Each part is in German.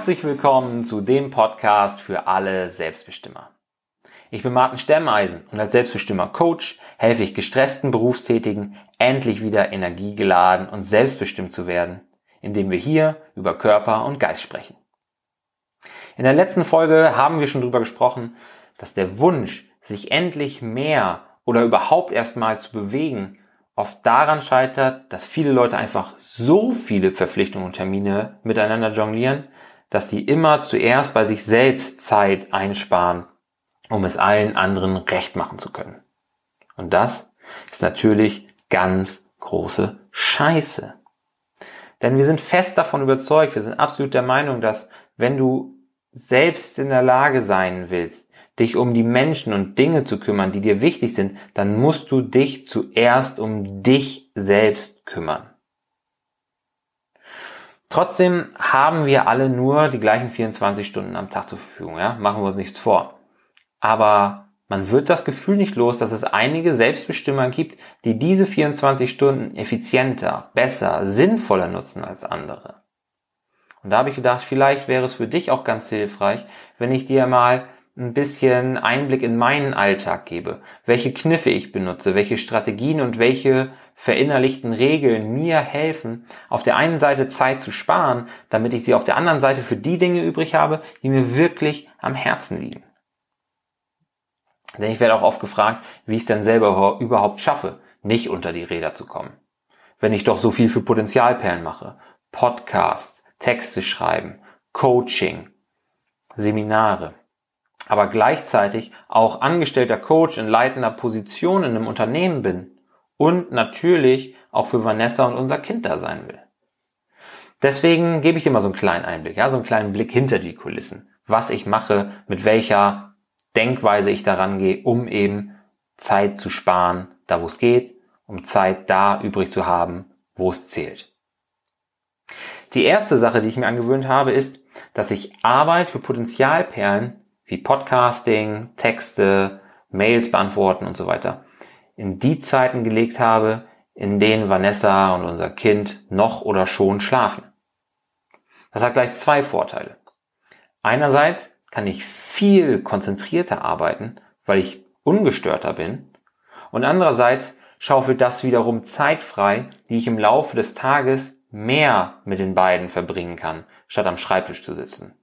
Herzlich willkommen zu dem Podcast für alle Selbstbestimmer. Ich bin Martin Stemmeisen und als Selbstbestimmer Coach helfe ich gestressten Berufstätigen endlich wieder energiegeladen und selbstbestimmt zu werden, indem wir hier über Körper und Geist sprechen. In der letzten Folge haben wir schon darüber gesprochen, dass der Wunsch, sich endlich mehr oder überhaupt erstmal zu bewegen, oft daran scheitert, dass viele Leute einfach so viele Verpflichtungen und Termine miteinander jonglieren, dass sie immer zuerst bei sich selbst Zeit einsparen, um es allen anderen recht machen zu können. Und das ist natürlich ganz große Scheiße. Denn wir sind fest davon überzeugt, wir sind absolut der Meinung, dass wenn du selbst in der Lage sein willst, dich um die Menschen und Dinge zu kümmern, die dir wichtig sind, dann musst du dich zuerst um dich selbst kümmern. Trotzdem haben wir alle nur die gleichen 24 Stunden am Tag zur Verfügung, ja? Machen wir uns nichts vor. Aber man wird das Gefühl nicht los, dass es einige Selbstbestimmer gibt, die diese 24 Stunden effizienter, besser, sinnvoller nutzen als andere. Und da habe ich gedacht, vielleicht wäre es für dich auch ganz hilfreich, wenn ich dir mal ein bisschen Einblick in meinen Alltag gebe, welche Kniffe ich benutze, welche Strategien und welche verinnerlichten Regeln mir helfen, auf der einen Seite Zeit zu sparen, damit ich sie auf der anderen Seite für die Dinge übrig habe, die mir wirklich am Herzen liegen. Denn ich werde auch oft gefragt, wie ich es denn selber überhaupt schaffe, nicht unter die Räder zu kommen. Wenn ich doch so viel für Potenzialperlen mache, Podcasts, Texte schreiben, Coaching, Seminare, aber gleichzeitig auch angestellter Coach in leitender Position in einem Unternehmen bin und natürlich auch für Vanessa und unser Kind da sein will. Deswegen gebe ich immer so einen kleinen Einblick, ja, so einen kleinen Blick hinter die Kulissen, was ich mache, mit welcher Denkweise ich daran gehe, um eben Zeit zu sparen, da wo es geht, um Zeit da übrig zu haben, wo es zählt. Die erste Sache, die ich mir angewöhnt habe, ist, dass ich Arbeit für Potenzialperlen wie Podcasting, Texte, Mails beantworten und so weiter in die Zeiten gelegt habe, in denen Vanessa und unser Kind noch oder schon schlafen. Das hat gleich zwei Vorteile. Einerseits kann ich viel konzentrierter arbeiten, weil ich ungestörter bin. Und andererseits schaufelt das wiederum Zeit frei, die ich im Laufe des Tages mehr mit den beiden verbringen kann, statt am Schreibtisch zu sitzen.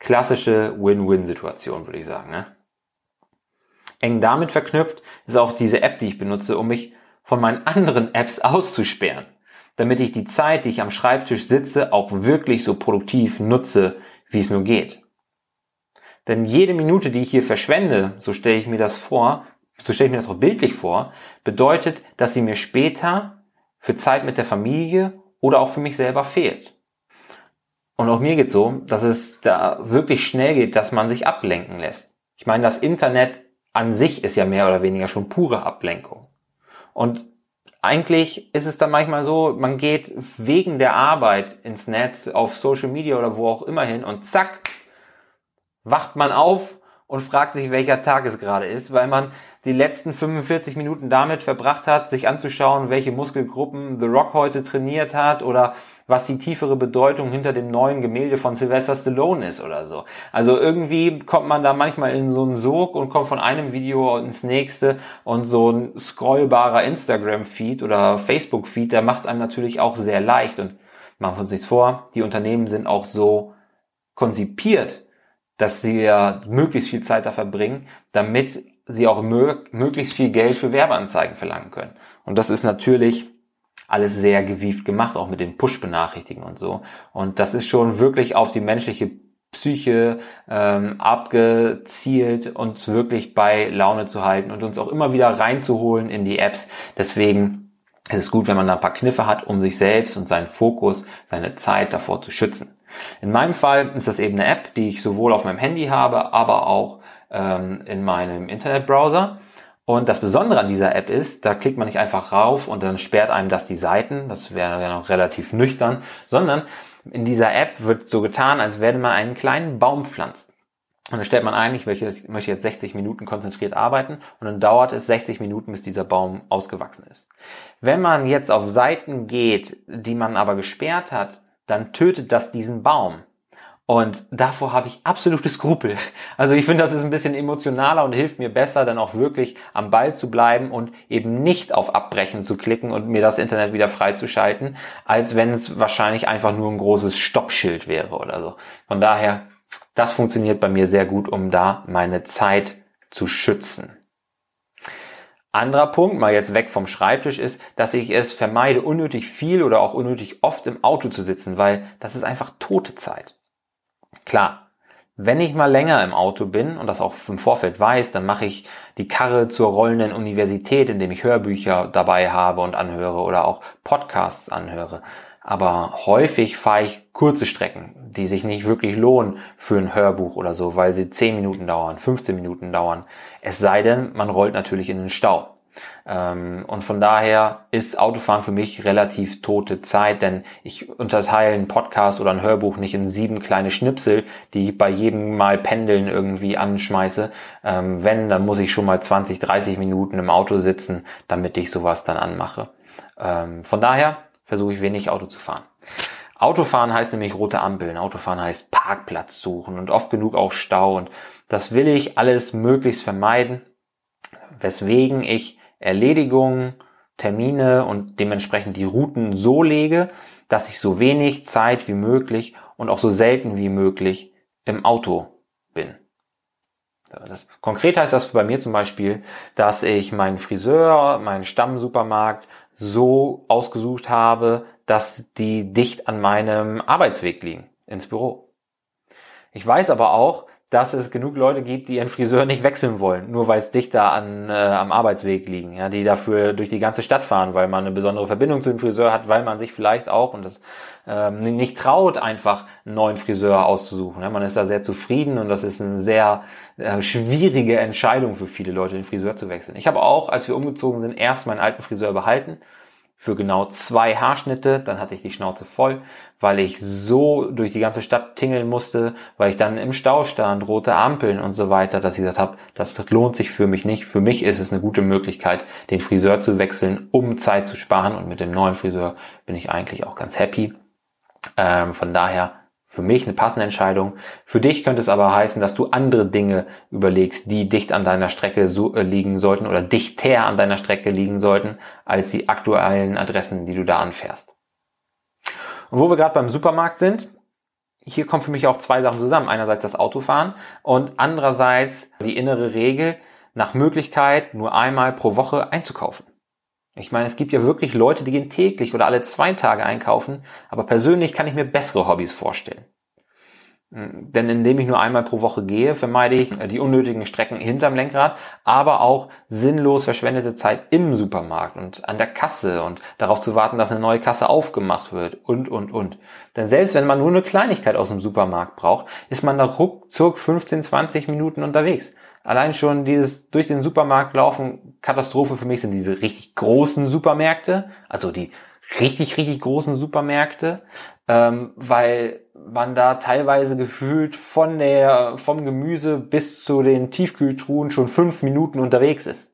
Klassische Win-Win-Situation, würde ich sagen. Ne? Eng damit verknüpft ist auch diese App, die ich benutze, um mich von meinen anderen Apps auszusperren, damit ich die Zeit, die ich am Schreibtisch sitze, auch wirklich so produktiv nutze, wie es nur geht. Denn jede Minute, die ich hier verschwende, so stelle ich mir das vor, so stelle ich mir das auch bildlich vor, bedeutet, dass sie mir später für Zeit mit der Familie oder auch für mich selber fehlt. Und auch mir geht so, dass es da wirklich schnell geht, dass man sich ablenken lässt. Ich meine, das Internet an sich ist ja mehr oder weniger schon pure Ablenkung. Und eigentlich ist es dann manchmal so, man geht wegen der Arbeit ins Netz, auf Social Media oder wo auch immer hin und zack, wacht man auf und fragt sich, welcher Tag es gerade ist, weil man die letzten 45 Minuten damit verbracht hat, sich anzuschauen, welche Muskelgruppen The Rock heute trainiert hat oder was die tiefere Bedeutung hinter dem neuen Gemälde von Sylvester Stallone ist oder so. Also irgendwie kommt man da manchmal in so einen Sog und kommt von einem Video ins nächste und so ein scrollbarer Instagram-Feed oder Facebook-Feed, der macht es einem natürlich auch sehr leicht und machen wir uns nichts vor, die Unternehmen sind auch so konzipiert, dass sie ja möglichst viel Zeit da verbringen, damit sie auch möglichst viel Geld für Werbeanzeigen verlangen können. Und das ist natürlich alles sehr gewieft gemacht, auch mit den Push-Benachrichtigungen und so. Und das ist schon wirklich auf die menschliche Psyche ähm, abgezielt, uns wirklich bei Laune zu halten und uns auch immer wieder reinzuholen in die Apps. Deswegen ist es gut, wenn man da ein paar Kniffe hat, um sich selbst und seinen Fokus, seine Zeit davor zu schützen. In meinem Fall ist das eben eine App, die ich sowohl auf meinem Handy habe, aber auch ähm, in meinem Internetbrowser. Und das Besondere an dieser App ist, da klickt man nicht einfach rauf und dann sperrt einem das die Seiten, das wäre ja noch relativ nüchtern, sondern in dieser App wird so getan, als werde man einen kleinen Baum pflanzen. Und dann stellt man ein, ich möchte, jetzt 60 Minuten konzentriert arbeiten und dann dauert es 60 Minuten, bis dieser Baum ausgewachsen ist. Wenn man jetzt auf Seiten geht, die man aber gesperrt hat, dann tötet das diesen Baum. Und davor habe ich absolute Skrupel. Also ich finde, das ist ein bisschen emotionaler und hilft mir besser, dann auch wirklich am Ball zu bleiben und eben nicht auf Abbrechen zu klicken und mir das Internet wieder freizuschalten, als wenn es wahrscheinlich einfach nur ein großes Stoppschild wäre oder so. Von daher, das funktioniert bei mir sehr gut, um da meine Zeit zu schützen. Anderer Punkt, mal jetzt weg vom Schreibtisch, ist, dass ich es vermeide, unnötig viel oder auch unnötig oft im Auto zu sitzen, weil das ist einfach tote Zeit. Klar, wenn ich mal länger im Auto bin und das auch im Vorfeld weiß, dann mache ich die Karre zur rollenden Universität, indem ich Hörbücher dabei habe und anhöre oder auch Podcasts anhöre. Aber häufig fahre ich kurze Strecken, die sich nicht wirklich lohnen für ein Hörbuch oder so, weil sie 10 Minuten dauern, 15 Minuten dauern. Es sei denn, man rollt natürlich in den Stau. Ähm, und von daher ist Autofahren für mich relativ tote Zeit, denn ich unterteile einen Podcast oder ein Hörbuch nicht in sieben kleine Schnipsel, die ich bei jedem Mal Pendeln irgendwie anschmeiße. Ähm, wenn, dann muss ich schon mal 20, 30 Minuten im Auto sitzen, damit ich sowas dann anmache. Ähm, von daher versuche ich wenig Auto zu fahren. Autofahren heißt nämlich rote Ampeln. Autofahren heißt Parkplatz suchen und oft genug auch Stau. Und das will ich alles möglichst vermeiden, weswegen ich Erledigungen, Termine und dementsprechend die Routen so lege, dass ich so wenig Zeit wie möglich und auch so selten wie möglich im Auto bin. Das, konkret heißt das bei mir zum Beispiel, dass ich meinen Friseur, meinen Stammsupermarkt so ausgesucht habe, dass die dicht an meinem Arbeitsweg liegen ins Büro. Ich weiß aber auch, dass es genug Leute gibt, die ihren Friseur nicht wechseln wollen, nur weil es dichter an, äh, am Arbeitsweg liegen, ja, die dafür durch die ganze Stadt fahren, weil man eine besondere Verbindung zu dem Friseur hat, weil man sich vielleicht auch und das ähm, nicht traut, einfach einen neuen Friseur auszusuchen. Ja. Man ist da sehr zufrieden und das ist eine sehr äh, schwierige Entscheidung für viele Leute, den Friseur zu wechseln. Ich habe auch, als wir umgezogen sind, erst meinen alten Friseur behalten für genau zwei Haarschnitte. Dann hatte ich die Schnauze voll, weil ich so durch die ganze Stadt tingeln musste, weil ich dann im Stau stand, rote Ampeln und so weiter, dass ich gesagt habe, das lohnt sich für mich nicht. Für mich ist es eine gute Möglichkeit, den Friseur zu wechseln, um Zeit zu sparen. Und mit dem neuen Friseur bin ich eigentlich auch ganz happy. Ähm, von daher für mich eine passende Entscheidung. Für dich könnte es aber heißen, dass du andere Dinge überlegst, die dicht an deiner Strecke so, äh, liegen sollten oder dichter an deiner Strecke liegen sollten, als die aktuellen Adressen, die du da anfährst. Und wo wir gerade beim Supermarkt sind, hier kommen für mich auch zwei Sachen zusammen. Einerseits das Autofahren und andererseits die innere Regel, nach Möglichkeit nur einmal pro Woche einzukaufen. Ich meine, es gibt ja wirklich Leute, die gehen täglich oder alle zwei Tage einkaufen, aber persönlich kann ich mir bessere Hobbys vorstellen. Hm, denn indem ich nur einmal pro Woche gehe, vermeide ich die unnötigen Strecken hinterm Lenkrad, aber auch sinnlos verschwendete Zeit im Supermarkt und an der Kasse und darauf zu warten, dass eine neue Kasse aufgemacht wird und, und, und. Denn selbst wenn man nur eine Kleinigkeit aus dem Supermarkt braucht, ist man da ruckzuck 15, 20 Minuten unterwegs. Allein schon dieses durch den Supermarkt laufen, Katastrophe für mich sind diese richtig großen Supermärkte, also die richtig, richtig großen Supermärkte, ähm, weil man da teilweise gefühlt von der, vom Gemüse bis zu den Tiefkühltruhen schon fünf Minuten unterwegs ist.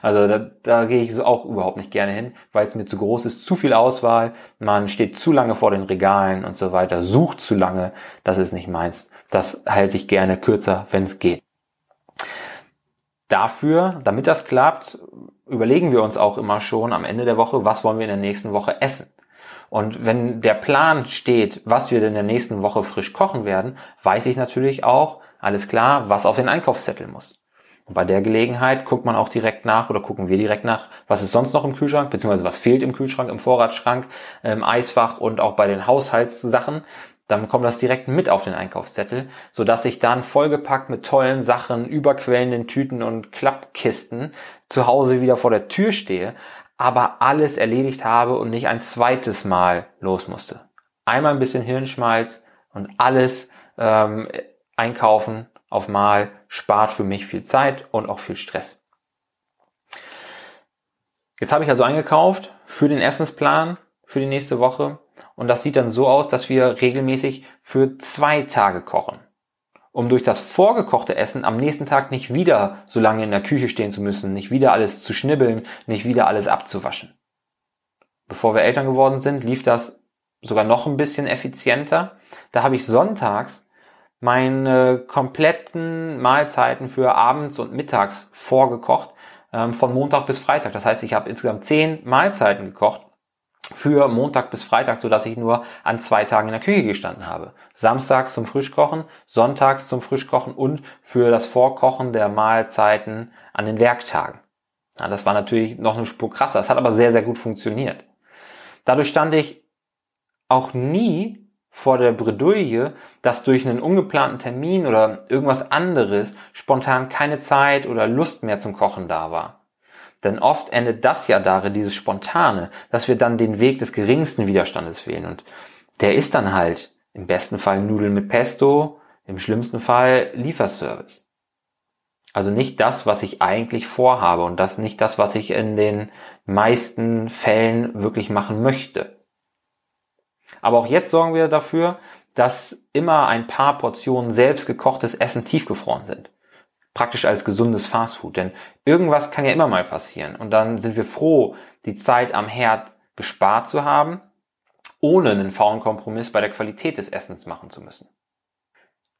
Also da, da gehe ich auch überhaupt nicht gerne hin, weil es mir zu groß ist, zu viel Auswahl, man steht zu lange vor den Regalen und so weiter, sucht zu lange, das ist nicht meins. Das halte ich gerne kürzer, wenn es geht. Dafür, damit das klappt, überlegen wir uns auch immer schon am Ende der Woche, was wollen wir in der nächsten Woche essen. Und wenn der Plan steht, was wir in der nächsten Woche frisch kochen werden, weiß ich natürlich auch, alles klar, was auf den Einkaufszettel muss. Und bei der Gelegenheit guckt man auch direkt nach oder gucken wir direkt nach, was ist sonst noch im Kühlschrank, beziehungsweise was fehlt im Kühlschrank, im Vorratsschrank, im Eisfach und auch bei den Haushaltssachen, dann kommt das direkt mit auf den Einkaufszettel, so dass ich dann vollgepackt mit tollen Sachen, überquellenden Tüten und Klappkisten zu Hause wieder vor der Tür stehe, aber alles erledigt habe und nicht ein zweites Mal los musste. Einmal ein bisschen Hirnschmalz und alles ähm, einkaufen auf Mal spart für mich viel Zeit und auch viel Stress. Jetzt habe ich also eingekauft für den Essensplan für die nächste Woche und das sieht dann so aus, dass wir regelmäßig für zwei Tage kochen. Um durch das vorgekochte Essen am nächsten Tag nicht wieder so lange in der Küche stehen zu müssen, nicht wieder alles zu schnibbeln, nicht wieder alles abzuwaschen. Bevor wir Eltern geworden sind, lief das sogar noch ein bisschen effizienter. Da habe ich sonntags meine kompletten Mahlzeiten für abends und mittags vorgekocht, ähm, von Montag bis Freitag. Das heißt, ich habe insgesamt zehn Mahlzeiten gekocht für Montag bis Freitag, so dass ich nur an zwei Tagen in der Küche gestanden habe. Samstags zum Frischkochen, sonntags zum Frischkochen und für das Vorkochen der Mahlzeiten an den Werktagen. Ja, das war natürlich noch eine Spur krasser. Das hat aber sehr, sehr gut funktioniert. Dadurch stand ich auch nie vor der Bredouille, dass durch einen ungeplanten Termin oder irgendwas anderes spontan keine Zeit oder Lust mehr zum Kochen da war. Denn oft endet das ja darin, dieses Spontane, dass wir dann den Weg des geringsten Widerstandes wählen. Und der ist dann halt im besten Fall Nudeln mit Pesto, im schlimmsten Fall Lieferservice. Also nicht das, was ich eigentlich vorhabe und das nicht das, was ich in den meisten Fällen wirklich machen möchte. Aber auch jetzt sorgen wir dafür, dass immer ein paar Portionen selbst gekochtes Essen tiefgefroren sind praktisch als gesundes Fastfood. Denn irgendwas kann ja immer mal passieren. Und dann sind wir froh, die Zeit am Herd gespart zu haben, ohne einen faulen Kompromiss bei der Qualität des Essens machen zu müssen.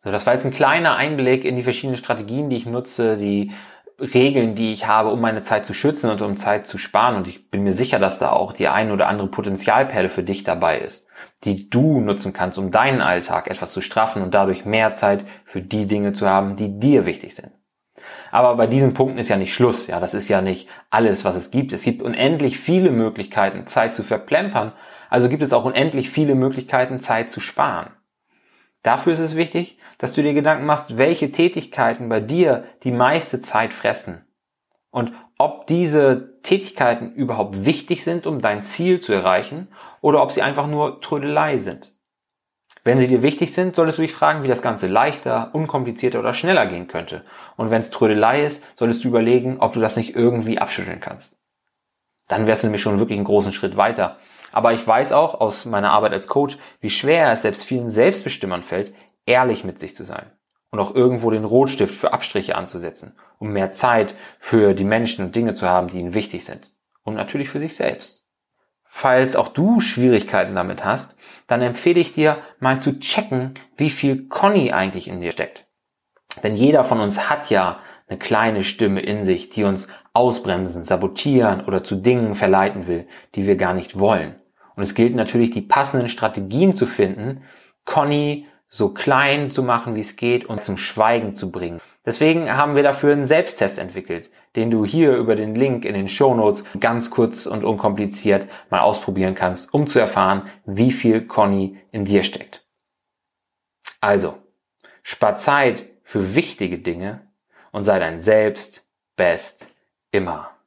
So, das war jetzt ein kleiner Einblick in die verschiedenen Strategien, die ich nutze, die Regeln, die ich habe, um meine Zeit zu schützen und um Zeit zu sparen. Und ich bin mir sicher, dass da auch die ein oder andere Potenzialperle für dich dabei ist, die du nutzen kannst, um deinen Alltag etwas zu straffen und dadurch mehr Zeit für die Dinge zu haben, die dir wichtig sind. Aber bei diesen Punkten ist ja nicht Schluss. Ja, das ist ja nicht alles, was es gibt. Es gibt unendlich viele Möglichkeiten, Zeit zu verplempern. Also gibt es auch unendlich viele Möglichkeiten, Zeit zu sparen. Dafür ist es wichtig, dass du dir Gedanken machst, welche Tätigkeiten bei dir die meiste Zeit fressen. Und ob diese Tätigkeiten überhaupt wichtig sind, um dein Ziel zu erreichen, oder ob sie einfach nur Trödelei sind. Wenn sie dir wichtig sind, solltest du dich fragen, wie das Ganze leichter, unkomplizierter oder schneller gehen könnte. Und wenn es Trödelei ist, solltest du überlegen, ob du das nicht irgendwie abschütteln kannst. Dann wärst du nämlich schon wirklich einen großen Schritt weiter. Aber ich weiß auch aus meiner Arbeit als Coach, wie schwer es selbst vielen Selbstbestimmern fällt, ehrlich mit sich zu sein. Und auch irgendwo den Rotstift für Abstriche anzusetzen, um mehr Zeit für die Menschen und Dinge zu haben, die ihnen wichtig sind. Und natürlich für sich selbst. Falls auch du Schwierigkeiten damit hast, dann empfehle ich dir mal zu checken, wie viel Conny eigentlich in dir steckt. Denn jeder von uns hat ja eine kleine Stimme in sich, die uns ausbremsen, sabotieren oder zu Dingen verleiten will, die wir gar nicht wollen. Und es gilt natürlich, die passenden Strategien zu finden, Conny so klein zu machen, wie es geht und zum Schweigen zu bringen. Deswegen haben wir dafür einen Selbsttest entwickelt, den du hier über den Link in den Show Notes ganz kurz und unkompliziert mal ausprobieren kannst, um zu erfahren, wie viel Conny in dir steckt. Also, spar Zeit für wichtige Dinge und sei dein Selbst best immer.